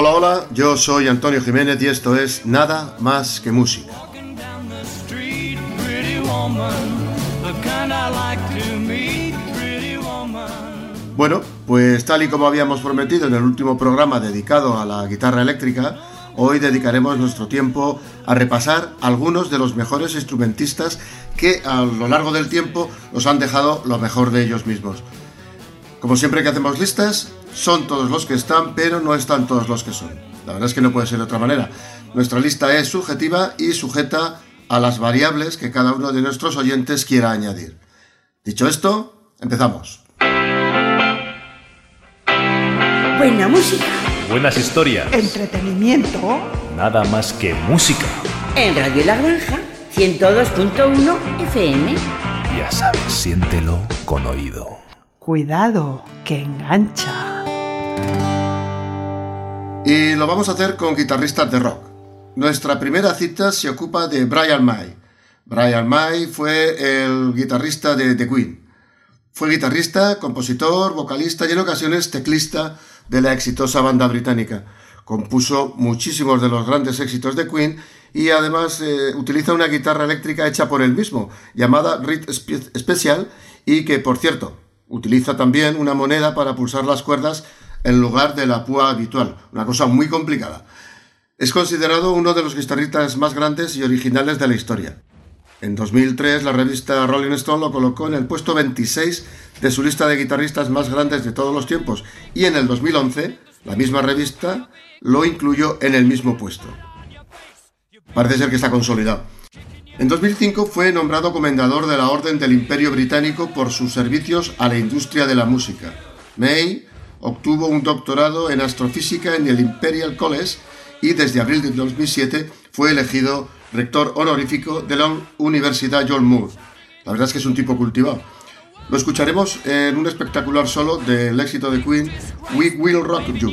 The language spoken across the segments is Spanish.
Hola, hola, yo soy Antonio Jiménez y esto es Nada más que música. Bueno, pues tal y como habíamos prometido en el último programa dedicado a la guitarra eléctrica, hoy dedicaremos nuestro tiempo a repasar algunos de los mejores instrumentistas que a lo largo del tiempo nos han dejado lo mejor de ellos mismos. Como siempre que hacemos listas, son todos los que están, pero no están todos los que son. La verdad es que no puede ser de otra manera. Nuestra lista es subjetiva y sujeta a las variables que cada uno de nuestros oyentes quiera añadir. Dicho esto, empezamos. Buena música. Buenas historias. Entretenimiento. Nada más que música. En Radio La Granja, 102.1 FM. Ya sabes, siéntelo con oído. Cuidado, que engancha. Y lo vamos a hacer con guitarristas de rock. Nuestra primera cita se ocupa de Brian May. Brian May fue el guitarrista de The Queen. Fue guitarrista, compositor, vocalista y en ocasiones teclista de la exitosa banda británica. Compuso muchísimos de los grandes éxitos de Queen y además eh, utiliza una guitarra eléctrica hecha por él mismo, llamada Reed Special, y que, por cierto, utiliza también una moneda para pulsar las cuerdas en lugar de la púa habitual, una cosa muy complicada. Es considerado uno de los guitarristas más grandes y originales de la historia. En 2003 la revista Rolling Stone lo colocó en el puesto 26 de su lista de guitarristas más grandes de todos los tiempos y en el 2011 la misma revista lo incluyó en el mismo puesto. Parece ser que está consolidado. En 2005 fue nombrado comendador de la Orden del Imperio Británico por sus servicios a la industria de la música. May obtuvo un doctorado en astrofísica en el Imperial College y desde abril de 2007 fue elegido rector honorífico de la Universidad John Moore. La verdad es que es un tipo cultivado. Lo escucharemos en un espectacular solo del éxito de Queen, We Will Rock You.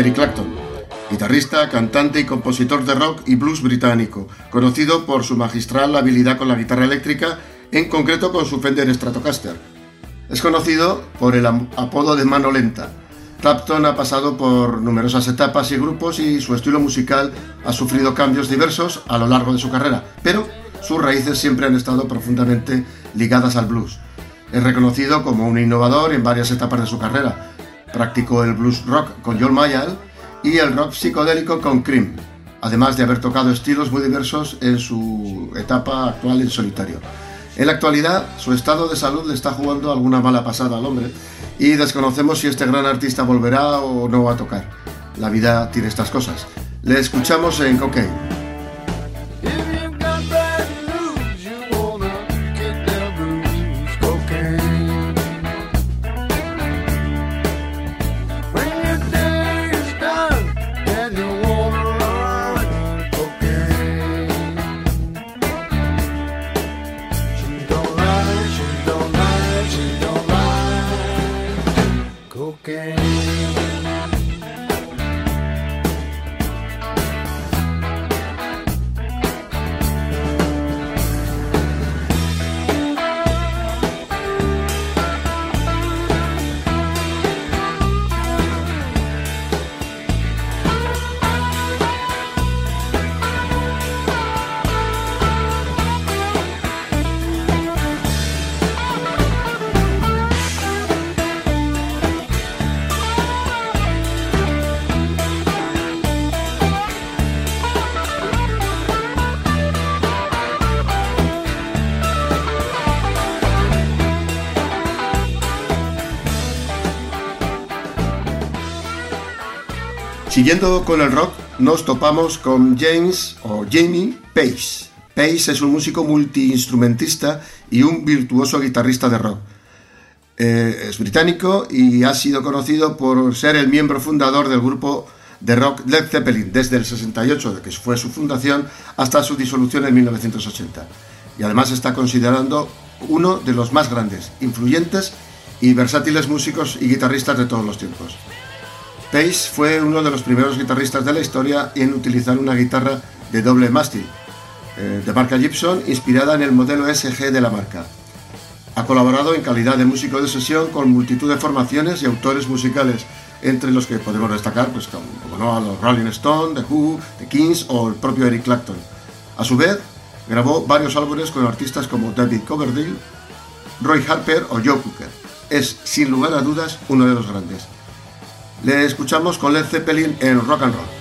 Eric Clapton, guitarrista, cantante y compositor de rock y blues británico, conocido por su magistral habilidad con la guitarra eléctrica, en concreto con su Fender Stratocaster. Es conocido por el apodo de mano lenta. Clapton ha pasado por numerosas etapas y grupos y su estilo musical ha sufrido cambios diversos a lo largo de su carrera, pero sus raíces siempre han estado profundamente ligadas al blues. Es reconocido como un innovador en varias etapas de su carrera. Practicó el blues rock con John Mayall y el rock psicodélico con Cream, además de haber tocado estilos muy diversos en su etapa actual en solitario. En la actualidad, su estado de salud le está jugando alguna mala pasada al hombre y desconocemos si este gran artista volverá o no va a tocar. La vida tiene estas cosas. Le escuchamos en Cocaine. Siguiendo con el rock, nos topamos con James o Jamie Pace. Pace es un músico multiinstrumentista y un virtuoso guitarrista de rock. Eh, es británico y ha sido conocido por ser el miembro fundador del grupo de rock Led Zeppelin desde el 68, de que fue su fundación, hasta su disolución en 1980. Y además está considerando uno de los más grandes, influyentes y versátiles músicos y guitarristas de todos los tiempos. Pace fue uno de los primeros guitarristas de la historia en utilizar una guitarra de doble mástil, eh, de marca Gibson, inspirada en el modelo SG de la marca. Ha colaborado en calidad de músico de sesión con multitud de formaciones y autores musicales, entre los que podemos destacar pues, como, a los Rolling Stones, The Who, The Kings o el propio Eric Clapton. A su vez, grabó varios álbumes con artistas como David Coverdale, Roy Harper o Joe Cooker. Es, sin lugar a dudas, uno de los grandes. Le escuchamos con Led Zeppelin en Rock and Roll.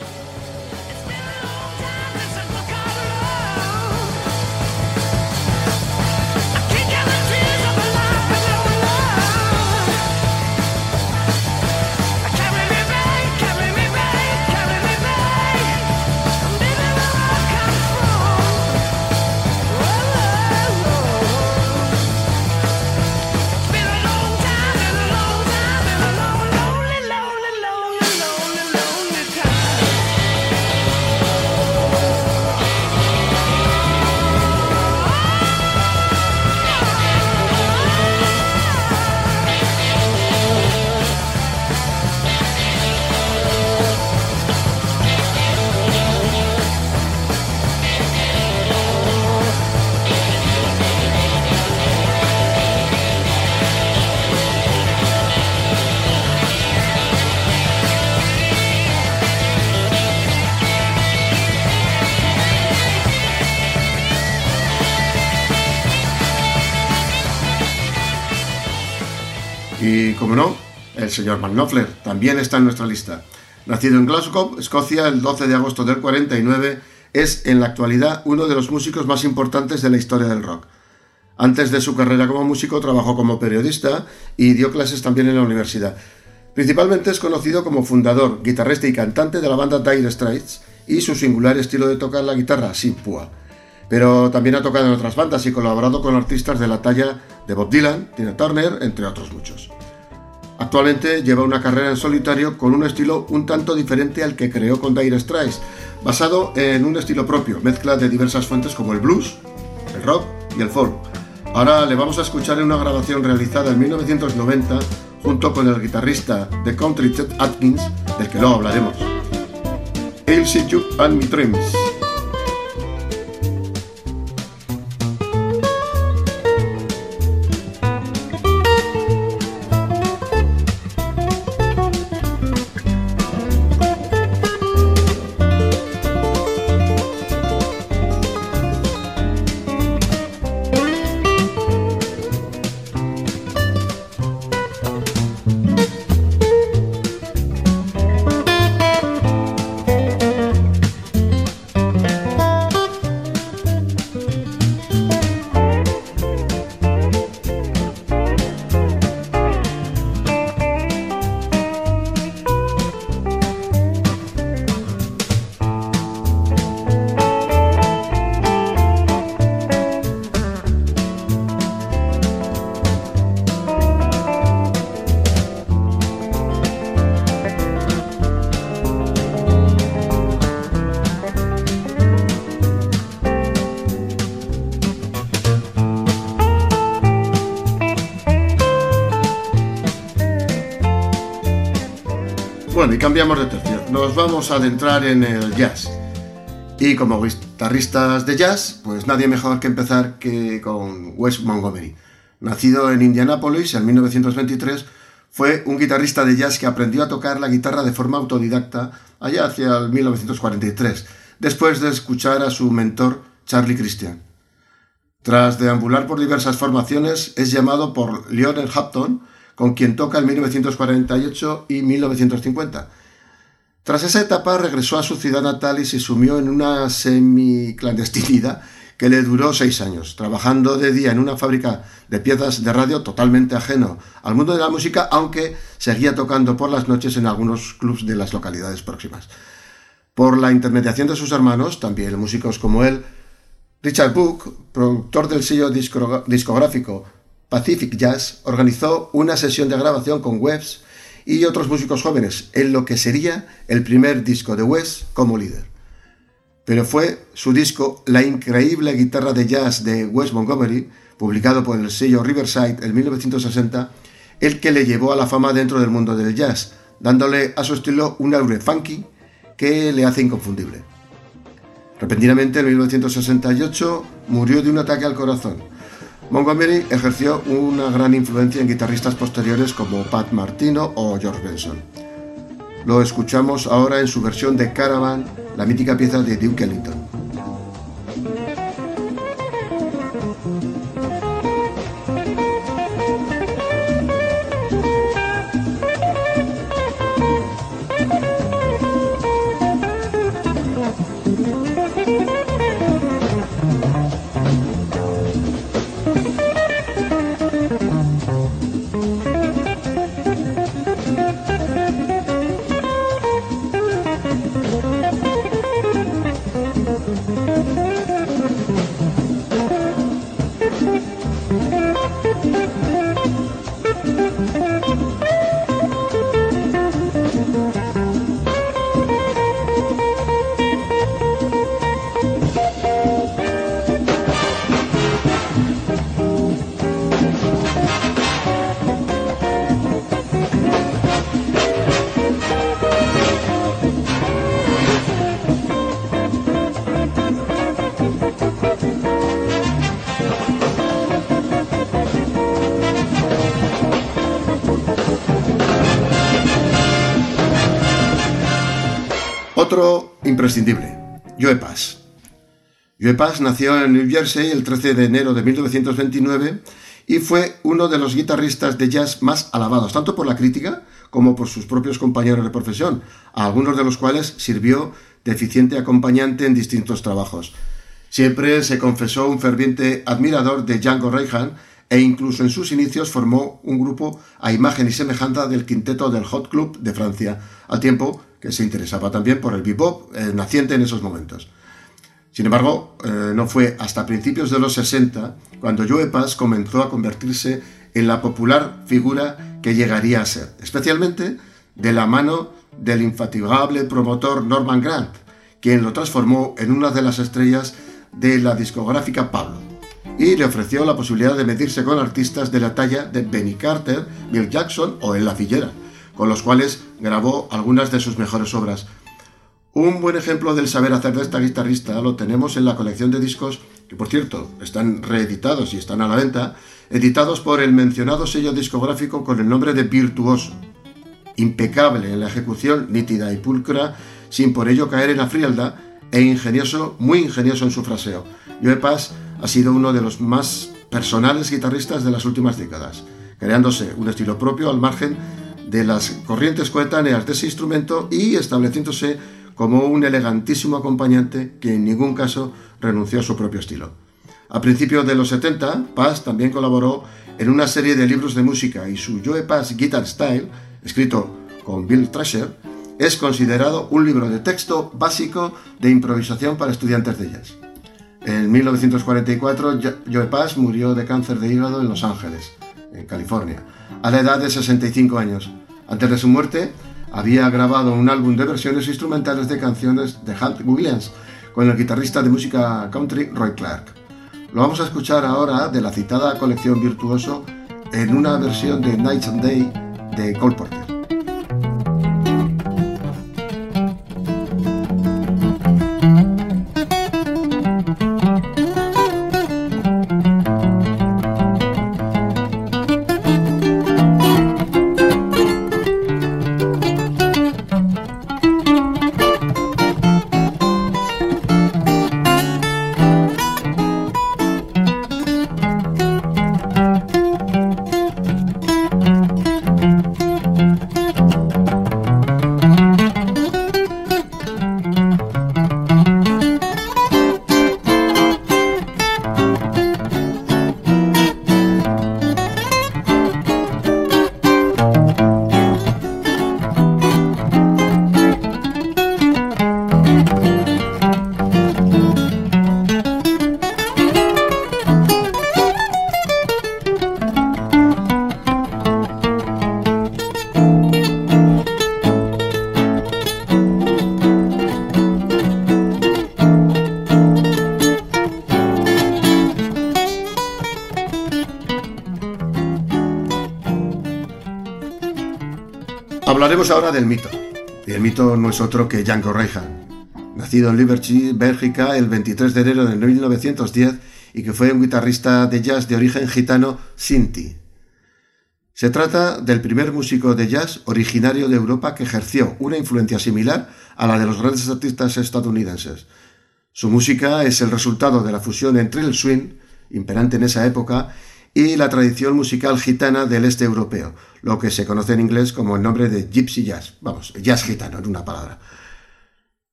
El señor McNaughton también está en nuestra lista. Nacido en Glasgow, Escocia, el 12 de agosto del 49, es en la actualidad uno de los músicos más importantes de la historia del rock. Antes de su carrera como músico trabajó como periodista y dio clases también en la universidad. Principalmente es conocido como fundador, guitarrista y cantante de la banda Dire Straits y su singular estilo de tocar la guitarra sin púa. Pero también ha tocado en otras bandas y colaborado con artistas de la talla de Bob Dylan, Tina Turner, entre otros muchos. Actualmente lleva una carrera en solitario con un estilo un tanto diferente al que creó con Dire Straits, basado en un estilo propio, mezcla de diversas fuentes como el blues, el rock y el folk. Ahora le vamos a escuchar en una grabación realizada en 1990 junto con el guitarrista de country Chet Atkins, del que luego hablaremos. I'll you and me dreams. Cambiamos de tercio. Nos vamos a adentrar en el jazz. Y como guitarristas de jazz, pues nadie mejor que empezar que con Wes Montgomery. Nacido en Indianápolis en 1923, fue un guitarrista de jazz que aprendió a tocar la guitarra de forma autodidacta allá hacia el 1943, después de escuchar a su mentor Charlie Christian. Tras deambular por diversas formaciones, es llamado por Lionel Hampton, con quien toca en 1948 y 1950. Tras esa etapa regresó a su ciudad natal y se sumió en una semi-clandestinidad que le duró seis años, trabajando de día en una fábrica de piezas de radio totalmente ajeno al mundo de la música, aunque seguía tocando por las noches en algunos clubs de las localidades próximas. Por la intermediación de sus hermanos, también músicos como él, Richard Book, productor del sello discográfico Pacific Jazz, organizó una sesión de grabación con Webs y otros músicos jóvenes en lo que sería el primer disco de Wes como líder. Pero fue su disco La increíble guitarra de jazz de Wes Montgomery, publicado por el sello Riverside en 1960, el que le llevó a la fama dentro del mundo del jazz, dándole a su estilo un aure funky que le hace inconfundible. Repentinamente, en 1968, murió de un ataque al corazón. Montgomery ejerció una gran influencia en guitarristas posteriores como Pat Martino o George Benson. Lo escuchamos ahora en su versión de Caravan, la mítica pieza de Duke Ellington. Otro imprescindible, Joe Pass. Joe Pass nació en New Jersey el 13 de enero de 1929 y fue uno de los guitarristas de jazz más alabados, tanto por la crítica como por sus propios compañeros de profesión, a algunos de los cuales sirvió de eficiente acompañante en distintos trabajos. Siempre se confesó un ferviente admirador de Django Reinhardt e incluso en sus inicios formó un grupo a imagen y semejanza del quinteto del Hot Club de Francia, al tiempo que se interesaba también por el bebop eh, naciente en esos momentos. Sin embargo, eh, no fue hasta principios de los 60 cuando Joe Pass comenzó a convertirse en la popular figura que llegaría a ser, especialmente de la mano del infatigable promotor Norman Grant, quien lo transformó en una de las estrellas de la discográfica Pablo y le ofreció la posibilidad de medirse con artistas de la talla de Benny Carter, Bill Jackson o Ella Figuera, con los cuales grabó algunas de sus mejores obras. Un buen ejemplo del saber hacer de esta guitarrista lo tenemos en la colección de discos, que por cierto están reeditados y están a la venta, editados por el mencionado sello discográfico con el nombre de Virtuoso. Impecable en la ejecución, nítida y pulcra, sin por ello caer en la frialdad, e ingenioso, muy ingenioso en su fraseo. Joe Pass ha sido uno de los más personales guitarristas de las últimas décadas, creándose un estilo propio al margen de las corrientes coetáneas de ese instrumento y estableciéndose como un elegantísimo acompañante que en ningún caso renunció a su propio estilo. A principios de los 70, Pass también colaboró en una serie de libros de música y su Joe Pass Guitar Style, escrito con Bill Thrasher, es considerado un libro de texto básico de improvisación para estudiantes de jazz. En 1944, Jo- Joe Pass murió de cáncer de hígado en Los Ángeles, en California, a la edad de 65 años. Antes de su muerte, había grabado un álbum de versiones instrumentales de canciones de Hank Williams con el guitarrista de música country Roy Clark. Lo vamos a escuchar ahora de la citada colección Virtuoso en una versión de Night and Day de Cole Porter. Hablaremos ahora del mito. Y el mito no es otro que Django Reinhardt, nacido en Liberty, Bélgica, el 23 de enero de 1910 y que fue un guitarrista de jazz de origen gitano sinti. Se trata del primer músico de jazz originario de Europa que ejerció una influencia similar a la de los grandes artistas estadounidenses. Su música es el resultado de la fusión entre el swing, imperante en esa época, y la tradición musical gitana del este europeo, lo que se conoce en inglés como el nombre de gypsy jazz, vamos, jazz gitano en una palabra.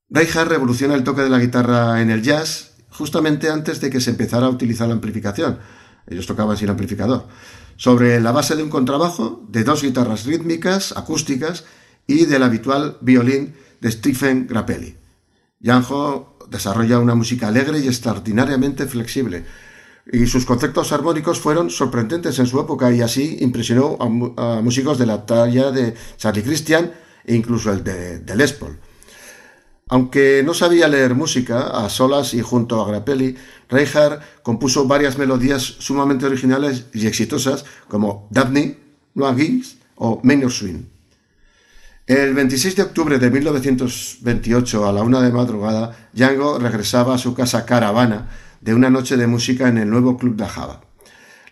Reinhardt revoluciona el toque de la guitarra en el jazz justamente antes de que se empezara a utilizar la amplificación. Ellos tocaban sin amplificador. Sobre la base de un contrabajo, de dos guitarras rítmicas, acústicas y del habitual violín de Stephen Grappelli. Django desarrolla una música alegre y extraordinariamente flexible, y sus conceptos armónicos fueron sorprendentes en su época y así impresionó a, músicos de la talla de Charlie Christian e incluso el de, Les Paul. Aunque no sabía leer música, a solas y junto a Grappelli, Reinhardt compuso varias melodías sumamente originales y exitosas como Daphne, Noah Giggs o Minor Swing. El 26 de octubre de 1928, a la una de madrugada, Django regresaba a su casa Caravana de una noche de música en el nuevo Club de Java.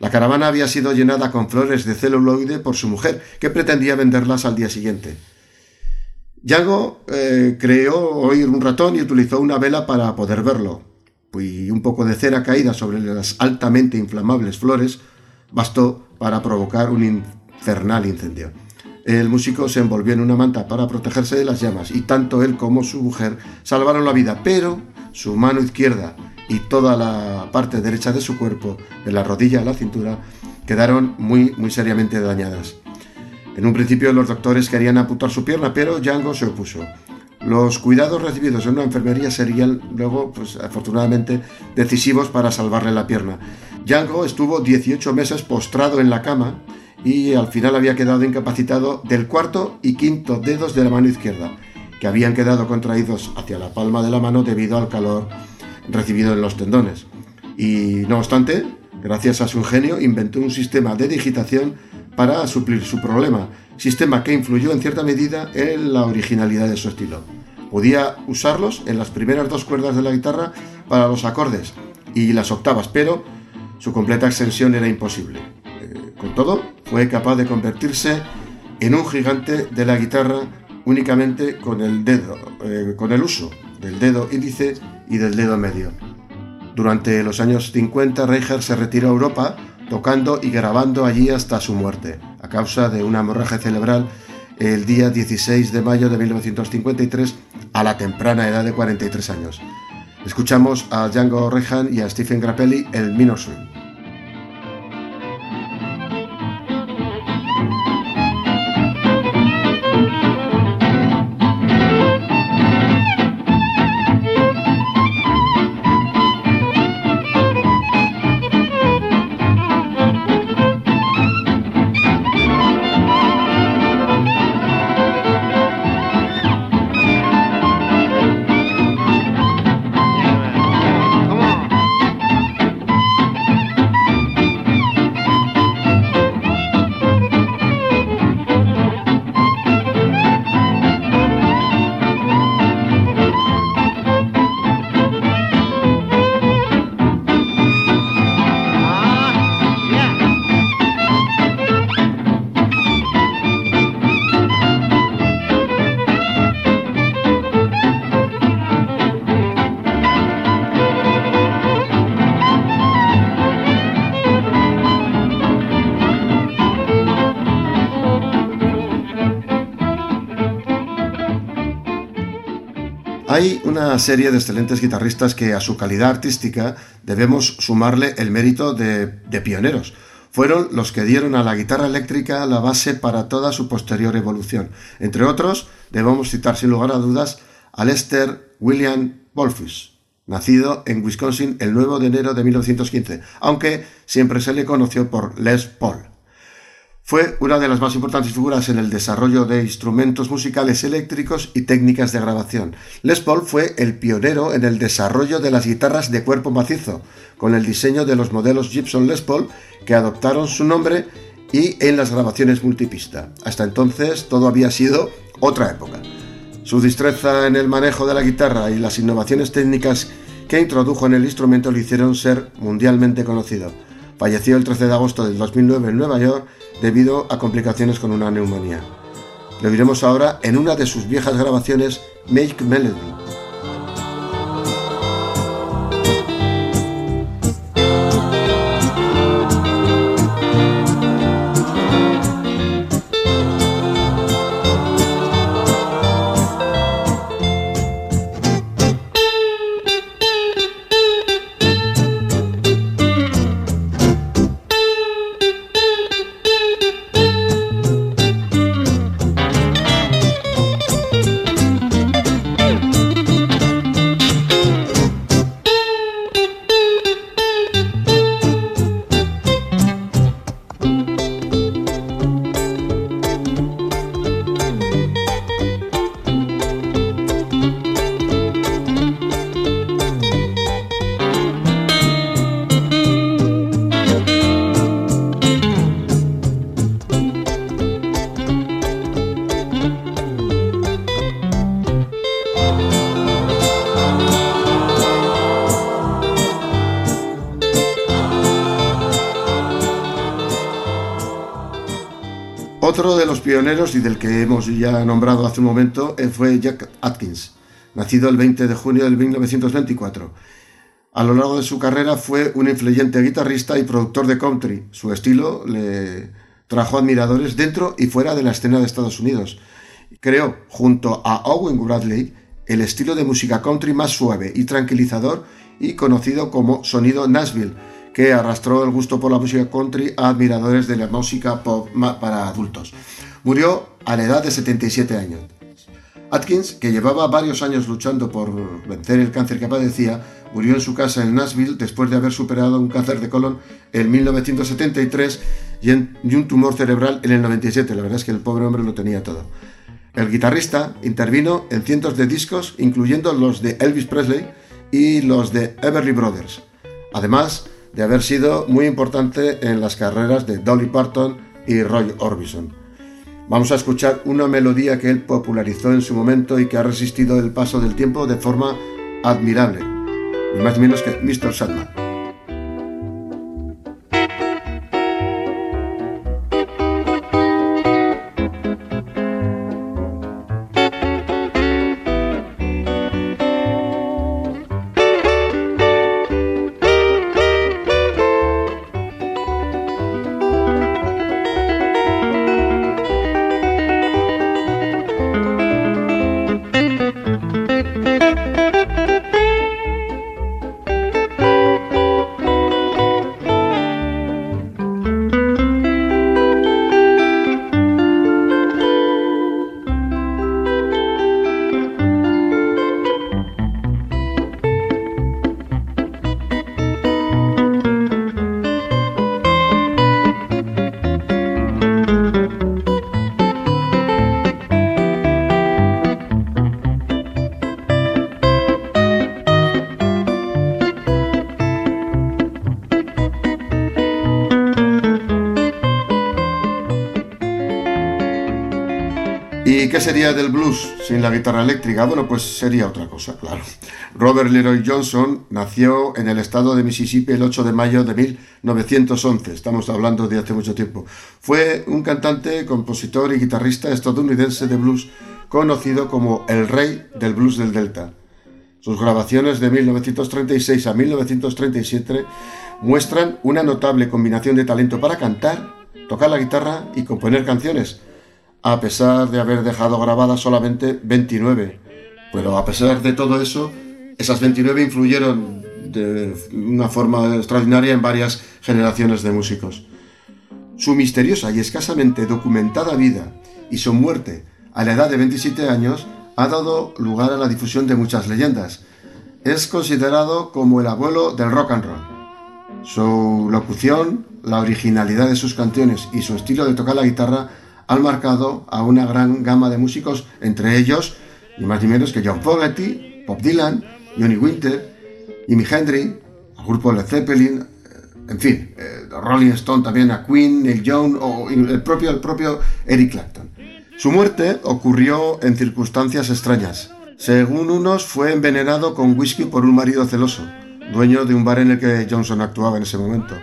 La caravana había sido llenada con flores de celuloide por su mujer, que pretendía venderlas al día siguiente. Django eh, creó oír un ratón y utilizó una vela para poder verlo, y un poco de cera caída sobre las altamente inflamables flores bastó para provocar un infernal incendio. El músico se envolvió en una manta para protegerse de las llamas y tanto él como su mujer salvaron la vida, pero su mano izquierda y toda la parte derecha de su cuerpo, de la rodilla a la cintura, quedaron muy, muy seriamente dañadas. En un principio los doctores querían amputar su pierna, pero Django se opuso. Los cuidados recibidos en una enfermería serían luego, pues afortunadamente, decisivos para salvarle la pierna. Django estuvo 18 meses postrado en la cama y al final había quedado incapacitado del cuarto y quinto dedos de la mano izquierda, que habían quedado contraídos hacia la palma de la mano debido al calor recibido en los tendones. Y no obstante, gracias a su ingenio, inventó un sistema de digitación para suplir su problema, sistema que influyó en cierta medida en la originalidad de su estilo. Podía usarlos en las primeras dos cuerdas de la guitarra para los acordes y las octavas, pero su completa extensión era imposible. Eh, con todo, fue capaz de convertirse en un gigante de la guitarra únicamente con el dedo, eh, con el uso del dedo índice y del dedo medio. Durante los años 50, Reicher se retiró a Europa tocando y grabando allí hasta su muerte, a causa de una hemorragia cerebral el día 16 de mayo de 1953 a la temprana edad de 43 años. Escuchamos a Django Reinhardt y a Stephen Grappelli el Minor serie de excelentes guitarristas que a su calidad artística debemos sumarle el mérito de, pioneros. Fueron los que dieron a la guitarra eléctrica la base para toda su posterior evolución. Entre otros, debemos citar sin lugar a dudas a Lester William Wolfus, nacido en Wisconsin el 9 de enero de 1915, aunque siempre se le conoció por Les Paul. Fue una de las más importantes figuras en el desarrollo de instrumentos musicales eléctricos y técnicas de grabación. Les Paul fue el pionero en el desarrollo de las guitarras de cuerpo macizo, con el diseño de los modelos Gibson Les Paul que adoptaron su nombre y en las grabaciones multipista. Hasta entonces todo había sido otra época. Su destreza en el manejo de la guitarra y las innovaciones técnicas que introdujo en el instrumento lo hicieron ser mundialmente conocido. Falleció el 13 de agosto del 2009 en Nueva York debido a complicaciones con una neumonía. Lo veremos ahora en una de sus viejas grabaciones, Make Melody. Otro de los pioneros y del que hemos ya nombrado hace un momento eh, fue Jack Atkins, nacido el 20 de junio de 1924. A lo largo de su carrera fue un influyente guitarrista y productor de country. Su estilo le trajo admiradores dentro y fuera de la escena de Estados Unidos. Creó, junto a Owen Bradley, el estilo de música country más suave y tranquilizador y conocido como sonido Nashville, que arrastró el gusto por la música country a admiradores de la música pop para adultos. Murió a la edad de 77 años. Atkins, que llevaba varios años luchando por vencer el cáncer que padecía, murió en su casa en Nashville después de haber superado un cáncer de colon en 1973 y, en- y un tumor cerebral en el 97. La verdad es que el pobre hombre lo tenía todo. El guitarrista intervino en cientos de discos, incluyendo los de Elvis Presley y los de Everly Brothers, además de haber sido muy importante en las carreras de Dolly Parton y Roy Orbison. Vamos a escuchar una melodía que él popularizó en su momento y que ha resistido el paso del tiempo de forma admirable, ni más ni menos que Mr. Sandman. Sería del blues sin la guitarra eléctrica? Bueno, pues sería otra cosa, claro. Robert Leroy Johnson nació en el estado de Mississippi el 8 de mayo de 1911, estamos hablando de hace mucho tiempo. Fue un cantante, compositor y guitarrista estadounidense de blues conocido como el rey del blues del Delta. Sus grabaciones de 1936 a 1937 muestran una notable combinación de talento para cantar, tocar la guitarra y componer canciones, a pesar de haber dejado grabadas solamente 29. Pero a pesar de todo eso, esas 29 influyeron de una forma extraordinaria en varias generaciones de músicos. Su misteriosa y escasamente documentada vida y su muerte a la edad de 27 años ha dado lugar a la difusión de muchas leyendas. Es considerado como el abuelo del rock and roll. Su locución, la originalidad de sus canciones y su estilo de tocar la guitarra han marcado a una gran gama de músicos, entre ellos, ni más ni menos que John Fogerty, Bob Dylan, Johnny Winter, Jimi Hendrix, el grupo Led Zeppelin, En fin, eh, Rolling Stone también a Queen, Neil Young o el propio, el propio Eric Clapton. Su muerte ocurrió en circunstancias extrañas. Según unos, fue envenenado con whisky por un marido celoso, dueño de un bar en el que Johnson actuaba en ese momento.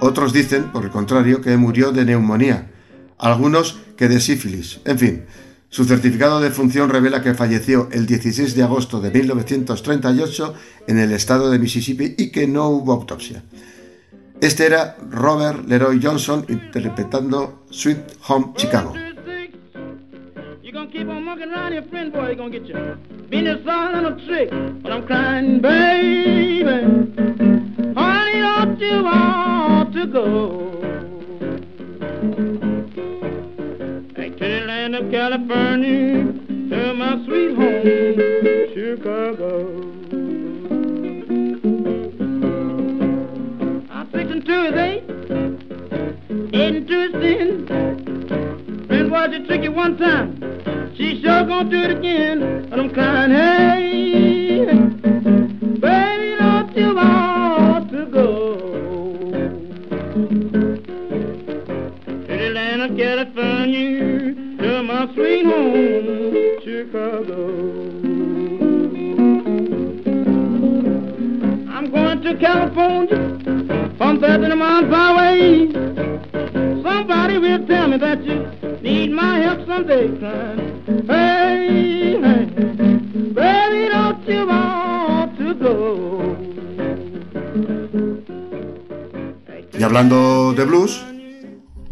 Otros dicen, por el contrario, que murió de neumonía. Algunos que de sífilis. En fin, su certificado de función revela que falleció el 16 de agosto de 1938 en el estado de Mississippi y que no hubo autopsia. Este era Robert Leroy Johnson interpretando Sweet Home Chicago. Of California, to my sweet home, Chicago. I'm fixing to his eight, heading to his ten. Friend was a tricky one time. She sure gonna do it again. And I'm crying, hey, baby, don't you want to go California from 30 miles away. Somebody will tell me that you need my help someday, crying. Hey, hey, baby, don't you want to go? Y hablando de blues,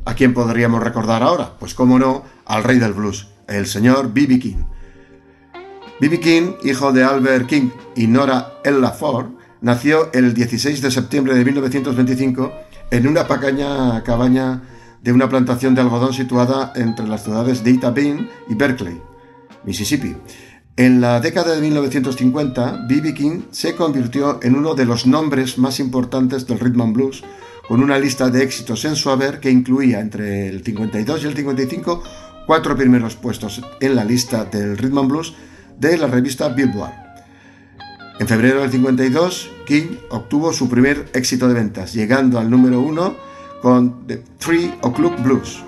¿a quién podríamos recordar ahora? Pues cómo no, al rey del blues, el señor B.B. King. B.B. King, hijo de Albert King y Nora Ella Ford, nació el 16 de septiembre de 1925 en una pequeña cabaña de una plantación de algodón situada entre las ciudades de Ita Bend y Berkeley, Mississippi. En la década de 1950, B.B. King se convirtió en uno de los nombres más importantes del rhythm and blues, con una lista de éxitos en su haber que incluía entre el 52 y el 55 cuatro primeros puestos en la lista del rhythm and blues de la revista Billboard. En febrero del 52, King obtuvo su primer éxito de ventas, llegando al número uno con The Three O'Clock Blues.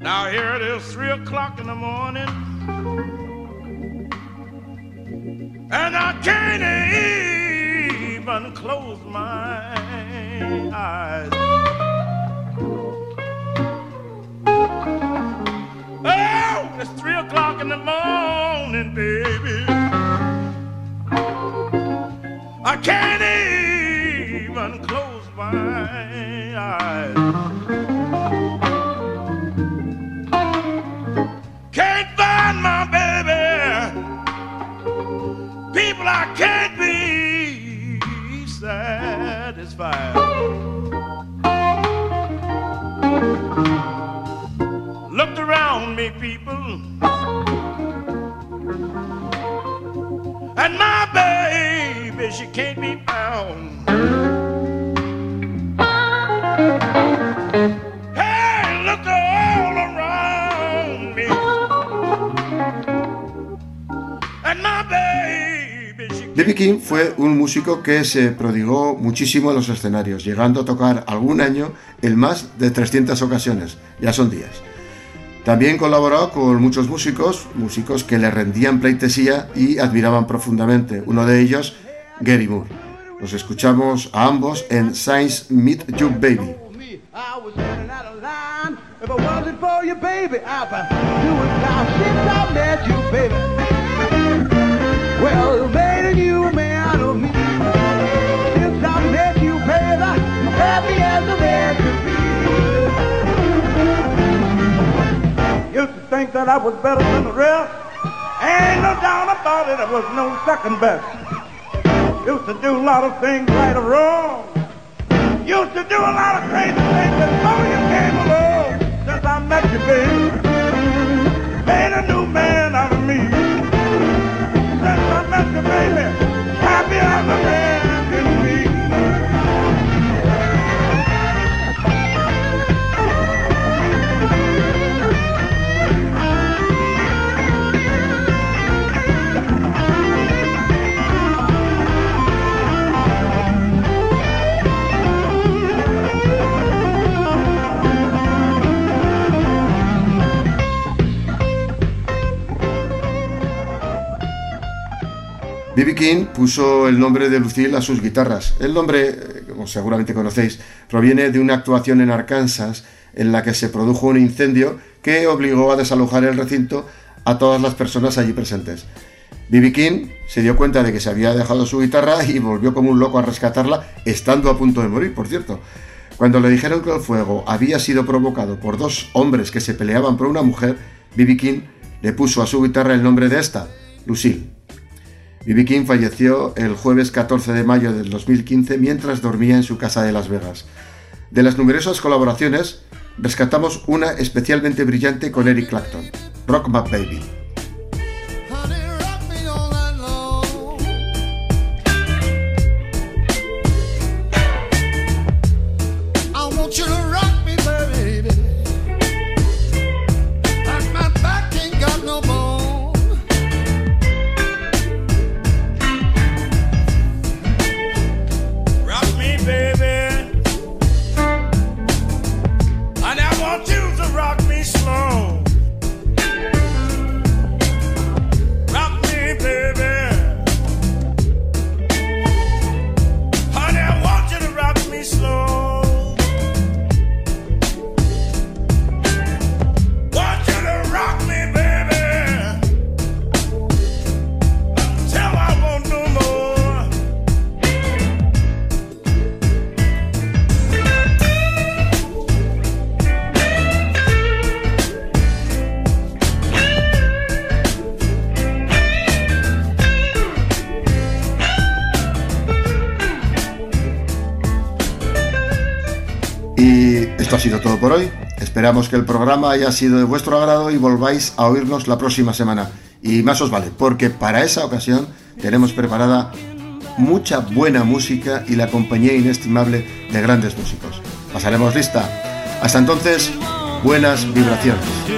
Now here it is, three o'clock in the morning, and I can't even close my eyes. Oh, it's three o'clock in the morning, baby. I can't even close my eyes. Can't find my baby. People, I can't be satisfied. Looked around me, people, she can't be my baby. King fue un músico que se prodigó muchísimo en los escenarios, llegando a tocar algún año en más de 300 ocasiones, ya son días. También colaboró con muchos músicos, músicos que le rendían pleitesía y admiraban profundamente, uno de ellos, Gary Moore. Los escuchamos a ambos en Science Meet You Baby. Used to think that I was better than the rest. Ain't no doubt about it, I was no second best. Used to do a lot of things right or wrong. Used to do a lot of crazy things before you came along. Since I met you, baby, made a new man out of me. Since I met you, baby, happy as a man B.B. King puso el nombre de Lucille a sus guitarras. El nombre, eh, como seguramente conocéis, proviene de una actuación en Arkansas en la que se produjo un incendio que obligó a desalojar el recinto a todas las personas allí presentes. B.B. King se dio cuenta de que se había dejado su guitarra y volvió como un loco a rescatarla, estando a punto de morir, por cierto. Cuando le dijeron que el fuego había sido provocado por dos hombres que se peleaban por una mujer, B.B. King le puso a su guitarra el nombre de esta, Lucille. B.B. King falleció el jueves 14 de mayo del 2015 mientras dormía en su casa de Las Vegas. De las numerosas colaboraciones, rescatamos una especialmente brillante con Eric Clapton, Rock My Baby. Programa haya sido de vuestro agrado y volváis a oírnos la próxima semana. Y más os vale, porque para esa ocasión tenemos preparada mucha buena música y la compañía inestimable de grandes músicos. Pasaremos lista. Hasta entonces, buenas vibraciones.